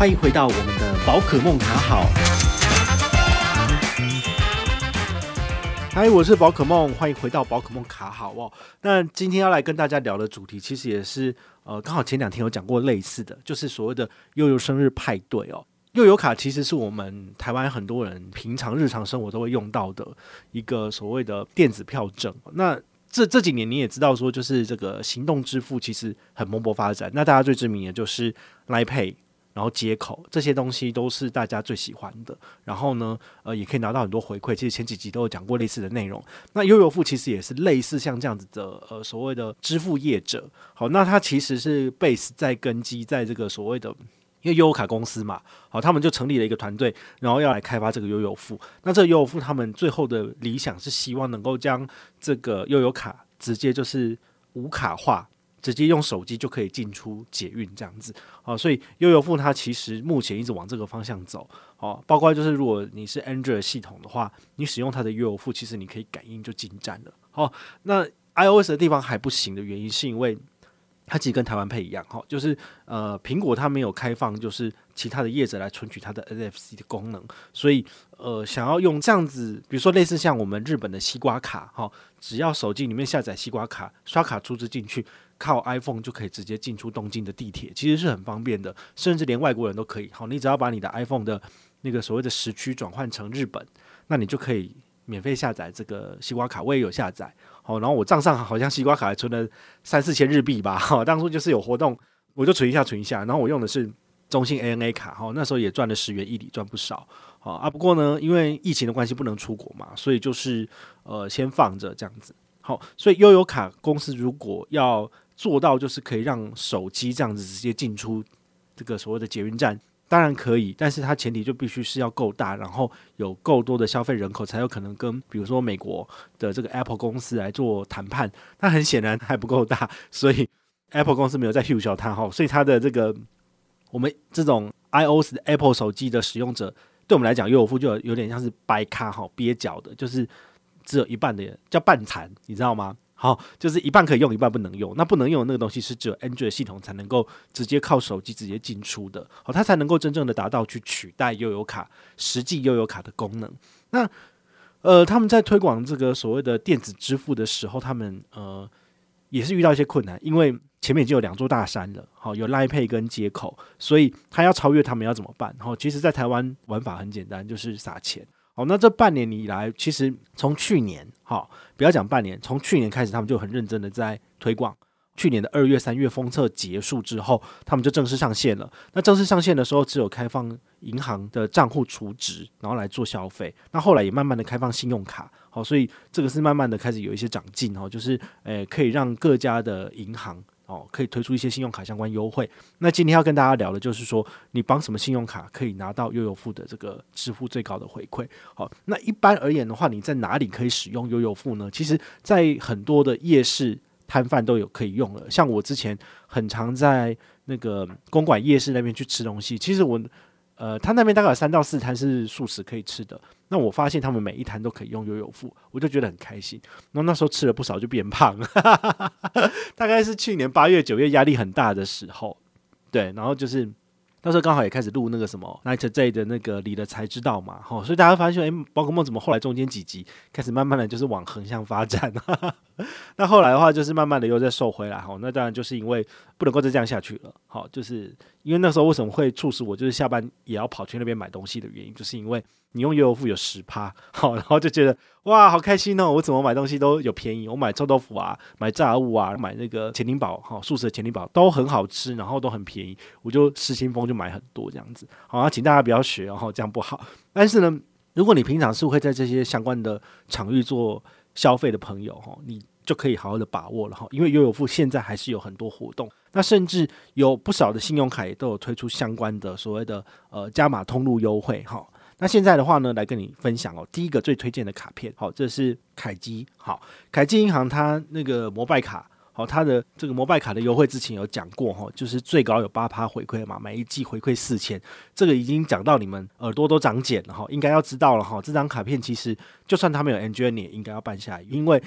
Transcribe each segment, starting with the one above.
欢迎回到我们的宝可梦卡好。嗨，我是宝可梦，欢迎回到宝可梦卡好哦。那今天要来跟大家聊的主题，其实也是呃，刚好前两天有讲过类似的，就是所谓的悠游生日派对哦。悠游卡其实是我们台湾很多人平常日常生活都会用到的一个所谓的电子票证。那这这几年你也知道，说就是这个行动支付其实很蓬勃发展。那大家最知名的就是 Line Pay。然后接口这些东西都是大家最喜欢的，然后呢，呃，也可以拿到很多回馈。其实前几集都有讲过类似的内容。那悠游付其实也是类似像这样子的，呃，所谓的支付业者。好，那它其实是 base 在根基在这个所谓的，因为悠游卡公司嘛，好，他们就成立了一个团队，然后要来开发这个悠游付。那这个悠游付他们最后的理想是希望能够将这个悠游卡直接就是无卡化。直接用手机就可以进出捷运这样子，好，所以悠游付它其实目前一直往这个方向走，好，包括就是如果你是 Android 系统的话，你使用它的悠游付，其实你可以感应就进站了，好，那 iOS 的地方还不行的原因是因为。它其实跟台湾配一样，哈，就是呃，苹果它没有开放，就是其他的业者来存取它的 NFC 的功能，所以呃，想要用这样子，比如说类似像我们日本的西瓜卡，哈，只要手机里面下载西瓜卡，刷卡出资进去，靠 iPhone 就可以直接进出东京的地铁，其实是很方便的，甚至连外国人都可以，好，你只要把你的 iPhone 的那个所谓的时区转换成日本，那你就可以免费下载这个西瓜卡，我也有下载。好，然后我账上好像西瓜卡还存了三四千日币吧。哈，当初就是有活动，我就存一下存一下。然后我用的是中信 ANA 卡，哈，那时候也赚了十元一里，赚不少。好啊，不过呢，因为疫情的关系不能出国嘛，所以就是呃先放着这样子。好，所以悠游卡公司如果要做到，就是可以让手机这样子直接进出这个所谓的捷运站。当然可以，但是它前提就必须是要够大，然后有够多的消费人口，才有可能跟比如说美国的这个 Apple 公司来做谈判。那很显然还不够大，所以 Apple 公司没有在 huge 它哈，所以它的这个我们这种 iOS Apple 手机的使用者，对我们来讲，悠游付就有点像是掰卡哈蹩脚的，就是只有一半的人叫半残，你知道吗？好，就是一半可以用，一半不能用。那不能用的那个东西是只有 Android 系统才能够直接靠手机直接进出的。好，它才能够真正的达到去取代悠游卡实际悠游卡的功能。那呃，他们在推广这个所谓的电子支付的时候，他们呃也是遇到一些困难，因为前面已经有两座大山了。好，有 Line Pay 跟接口，所以他要超越他们要怎么办？好，其实，在台湾玩法很简单，就是撒钱。好，那这半年以来，其实从去年，好，不要讲半年，从去年开始，他们就很认真的在推广。去年的二月、三月封测结束之后，他们就正式上线了。那正式上线的时候，只有开放银行的账户储值，然后来做消费。那后来也慢慢的开放信用卡，好，所以这个是慢慢的开始有一些长进哦，就是诶，可以让各家的银行。哦，可以推出一些信用卡相关优惠。那今天要跟大家聊的就是说，你绑什么信用卡可以拿到悠游付的这个支付最高的回馈。好，那一般而言的话，你在哪里可以使用悠游付呢？其实，在很多的夜市摊贩都有可以用了。像我之前很常在那个公馆夜市那边去吃东西，其实我。呃，他那边大概有三到四摊是素食可以吃的。那我发现他们每一摊都可以用悠游付，我就觉得很开心。那那时候吃了不少，就变胖了。大概是去年八月、九月压力很大的时候，对，然后就是。那时候刚好也开始录那个什么 Night J 的那个理了才知道嘛，吼，所以大家发现，哎，宝可梦怎么后来中间几集开始慢慢的就是往横向发展，那后来的话就是慢慢的又再瘦回来，吼，那当然就是因为不能够再这样下去了，好，就是因为那时候为什么会促使我就是下班也要跑去那边买东西的原因，就是因为你用悠游付有十趴，好，然后就觉得。哇，好开心哦！我怎么买东西都有便宜，我买臭豆腐啊，买炸物啊，买那个潜艇堡哈，素食的潜艇堡都很好吃，然后都很便宜，我就失心疯就买很多这样子。好，请大家不要学哦，这样不好。但是呢，如果你平常是会在这些相关的场域做消费的朋友哈，你就可以好好的把握了哈，因为悠游付现在还是有很多活动，那甚至有不少的信用卡也都有推出相关的所谓的呃加码通路优惠哈。那现在的话呢，来跟你分享哦。第一个最推荐的卡片，好，这是凯基，好，凯基银行它那个摩拜卡，哦，它的这个摩拜卡的优惠之前有讲过哈，就是最高有八趴回馈嘛，每一季回馈四千，这个已经讲到你们耳朵都长茧了哈，应该要知道了哈。这张卡片其实就算他没有 N G N，你也应该要办下来，因为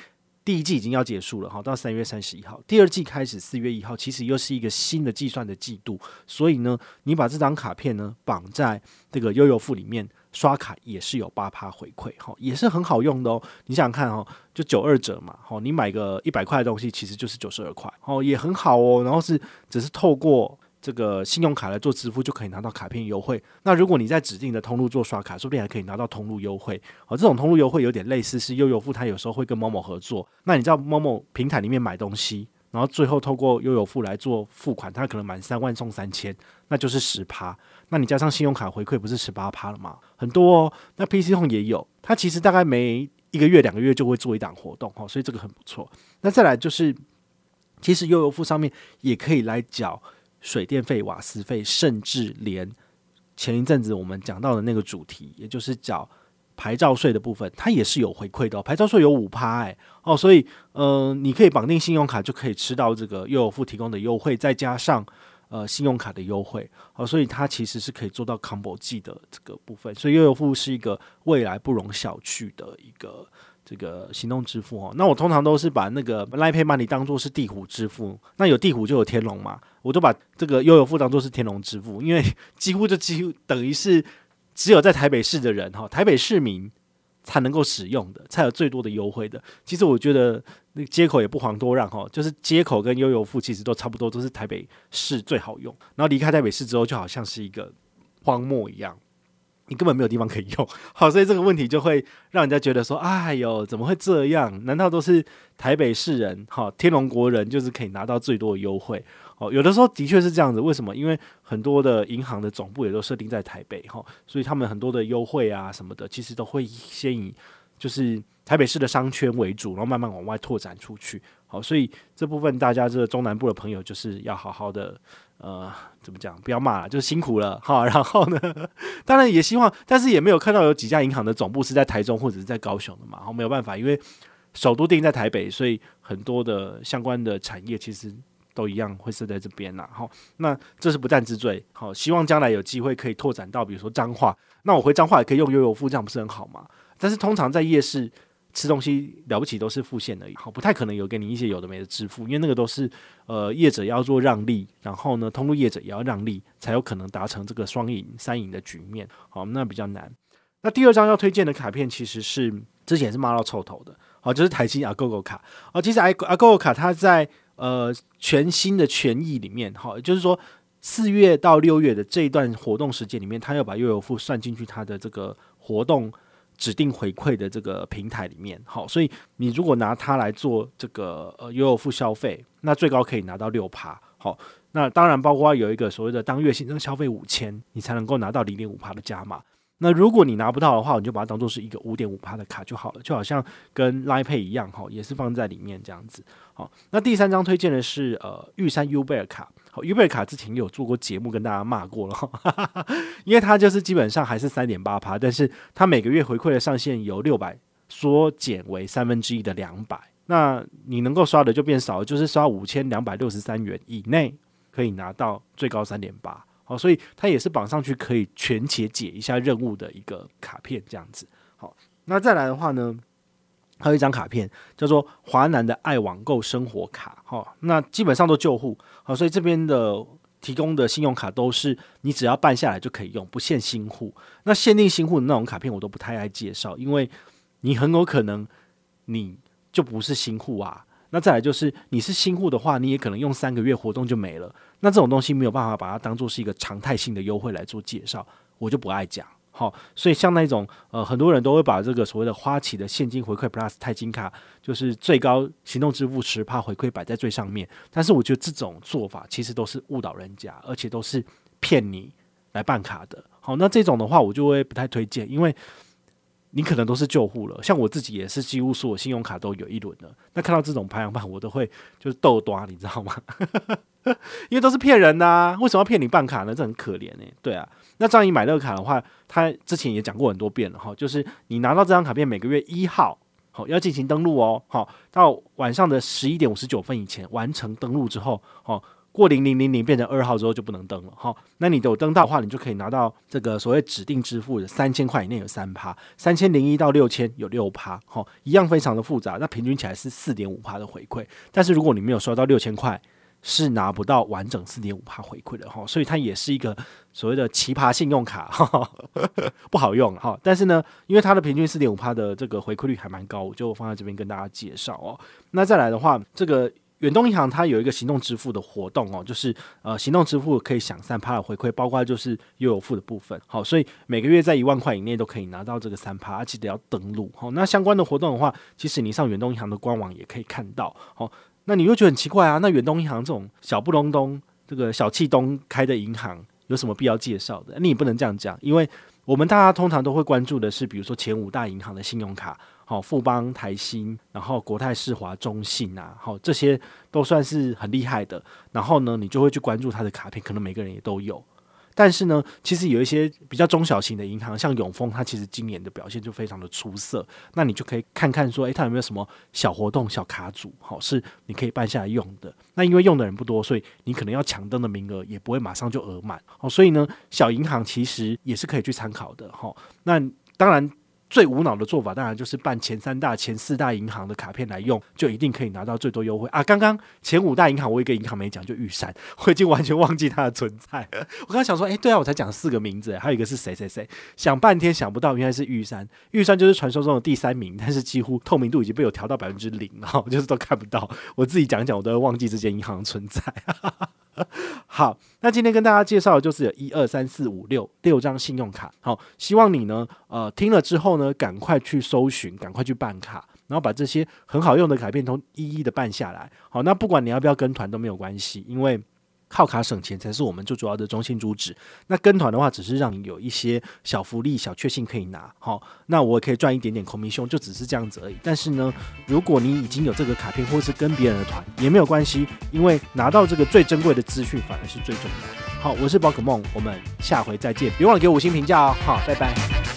第一季已经要结束了哈，到三月三十一号，第二季开始四月一号，其实又是一个新的计算的季度，所以呢，你把这张卡片呢绑在这个悠游付里面。刷卡也是有八趴回馈，哈，也是很好用的哦。你想想看哈，就九二折嘛，哈，你买个一百块的东西，其实就是九十二块，哦，也很好哦。然后是只是透过这个信用卡来做支付，就可以拿到卡片优惠。那如果你在指定的通路做刷卡，说不定还可以拿到通路优惠。哦，这种通路优惠有点类似是悠游付，它有时候会跟某某合作。那你知道某某平台里面买东西，然后最后透过悠游付来做付款，它可能满三万送三千，那就是十趴。那你加上信用卡回馈，不是十八趴了吗？很多哦。那 PC Home 也有，它其实大概每一个月、两个月就会做一档活动哈，所以这个很不错。那再来就是，其实悠游付上面也可以来缴水电费、瓦斯费，甚至连前一阵子我们讲到的那个主题，也就是缴牌照税的部分，它也是有回馈的。牌照税有五趴哎哦，所以嗯、你可以绑定信用卡就可以吃到这个悠游付提供的优惠，再加上。呃，信用卡的优惠，好，所以它其实是可以做到 combo 技的这个部分，所以悠游付是一个未来不容小觑的一个这个行动支付哦。那我通常都是把那个 Line Pay Money 当做是地虎支付，那有地虎就有天龙嘛，我都把这个悠游付当做是天龙支付，因为几乎就几乎等于是只有在台北市的人哈，台北市民。才能够使用的，才有最多的优惠的。其实我觉得那接口也不遑多让哈，就是接口跟悠游付其实都差不多，都是台北市最好用。然后离开台北市之后，就好像是一个荒漠一样。你根本没有地方可以用，好，所以这个问题就会让人家觉得说：“哎呦，怎么会这样？难道都是台北市人？哈，天龙国人就是可以拿到最多的优惠？哦，有的时候的确是这样子。为什么？因为很多的银行的总部也都设定在台北，哈，所以他们很多的优惠啊什么的，其实都会先以就是台北市的商圈为主，然后慢慢往外拓展出去。好，所以这部分大家这个中南部的朋友就是要好好的。”呃，怎么讲？不要骂了，就是辛苦了哈。然后呢，当然也希望，但是也没有看到有几家银行的总部是在台中或者是在高雄的嘛。然后没有办法，因为首都定在台北，所以很多的相关的产业其实都一样会设在这边呐。好，那这是不战之罪。好，希望将来有机会可以拓展到，比如说彰化，那我回彰化也可以用悠游付，这样不是很好吗？但是通常在夜市。吃东西了不起都是付现而已，好，不太可能有给你一些有的没的支付，因为那个都是呃业者要做让利，然后呢通路业者也要让利，才有可能达成这个双赢三赢的局面，好，那比较难。那第二张要推荐的卡片其实是之前是骂到臭头的，好，就是台新 Agogo 卡，哦，其实 Agogo 卡它在呃全新的权益里面，好，就是说四月到六月的这一段活动时间里面，它要把悠游付算进去它的这个活动。指定回馈的这个平台里面，好，所以你如果拿它来做这个呃悠游付消费，那最高可以拿到六趴，好，那当然包括有一个所谓的当月新增消费五千，你才能够拿到零点五趴的加码。那如果你拿不到的话，你就把它当做是一个五点五趴的卡就好了，就好像跟 Line Pay 一样，哈，也是放在里面这样子。好，那第三张推荐的是呃玉山 Ubear 卡。好，Ubear 卡之前有做过节目跟大家骂过了，哈哈哈，因为它就是基本上还是三点八趴，但是它每个月回馈的上限由六百缩减为三分之一的两百，那你能够刷的就变少，就是刷五千两百六十三元以内可以拿到最高三点八，好，所以它也是绑上去可以全且解一下任务的一个卡片这样子。好，那再来的话呢，还有一张卡片叫做华南的爱网购生活卡，好，那基本上都旧户。好，所以这边的提供的信用卡都是你只要办下来就可以用，不限新户。那限定新户的那种卡片我都不太爱介绍，因为你很有可能你就不是新户啊。那再来就是你是新户的话，你也可能用三个月活动就没了。那这种东西没有办法把它当做是一个常态性的优惠来做介绍，我就不爱讲。好，所以像那种呃，很多人都会把这个所谓的花旗的现金回馈 Plus 钛金卡，就是最高行动支付十趴回馈摆在最上面。但是我觉得这种做法其实都是误导人家，而且都是骗你来办卡的。好，那这种的话我就会不太推荐，因为你可能都是旧户了。像我自己也是几乎所有信用卡都有一轮了。那看到这种排行榜，我都会就是逗抓，你知道吗？因为都是骗人的啊！为什么要骗你办卡呢？这很可怜哎。对啊，那这样你买乐卡的话，他之前也讲过很多遍了哈，就是你拿到这张卡片，每个月一号好要进行登录哦，好到晚上的十一点五十九分以前完成登录之后，好过零零零零变成二号之后就不能登了哈。那你有登到的话，你就可以拿到这个所谓指定支付的三千块以内有三趴，三千零一到六千有六趴，哈，一样非常的复杂。那平均起来是四点五趴的回馈。但是如果你没有刷到六千块，是拿不到完整四点五趴回馈的哈。所以它也是一个所谓的奇葩信用卡，不好用哈。但是呢，因为它的平均四点五趴的这个回馈率还蛮高，我就放在这边跟大家介绍哦。那再来的话，这个。远东银行它有一个行动支付的活动哦，就是呃行动支付可以享三趴的回馈，包括就是悠游付的部分。好，所以每个月在一万块以内都可以拿到这个三趴，记得要登录。好，那相关的活动的话，其实你上远东银行的官网也可以看到。好，那你又觉得很奇怪啊？那远东银行这种小不隆咚、这个小气东开的银行，有什么必要介绍的？你也不能这样讲，因为我们大家通常都会关注的是，比如说前五大银行的信用卡。好，富邦、台新，然后国泰世华、中信啊，好，这些都算是很厉害的。然后呢，你就会去关注它的卡片，可能每个人也都有。但是呢，其实有一些比较中小型的银行，像永丰，它其实今年的表现就非常的出色。那你就可以看看说，诶，它有没有什么小活动、小卡组，好，是你可以办下来用的。那因为用的人不多，所以你可能要抢登的名额也不会马上就额满。好，所以呢，小银行其实也是可以去参考的。好，那当然。最无脑的做法，当然就是办前三大、前四大银行的卡片来用，就一定可以拿到最多优惠啊！刚刚前五大银行，我一个银行没讲，就玉山，我已经完全忘记它的存在。我刚想说，诶，对啊，我才讲四个名字，还有一个是谁谁谁，想半天想不到，原来是玉山。玉山就是传说中的第三名，但是几乎透明度已经被我调到百分之零了，就是都看不到。我自己讲讲，我都会忘记这间银行的存在。好，那今天跟大家介绍的就是有一二三四五六六张信用卡。好，希望你呢，呃，听了之后呢，赶快去搜寻，赶快去办卡，然后把这些很好用的卡片都一一的办下来。好，那不管你要不要跟团都没有关系，因为。靠卡省钱才是我们最主要的中心主旨。那跟团的话，只是让你有一些小福利、小确幸可以拿。好，那我可以赚一点点空咪熊就只是这样子而已。但是呢，如果你已经有这个卡片，或是跟别人的团，也没有关系，因为拿到这个最珍贵的资讯，反而是最重要的。好，我是宝可梦，我们下回再见。别忘了给我五星评价哦。好，拜拜。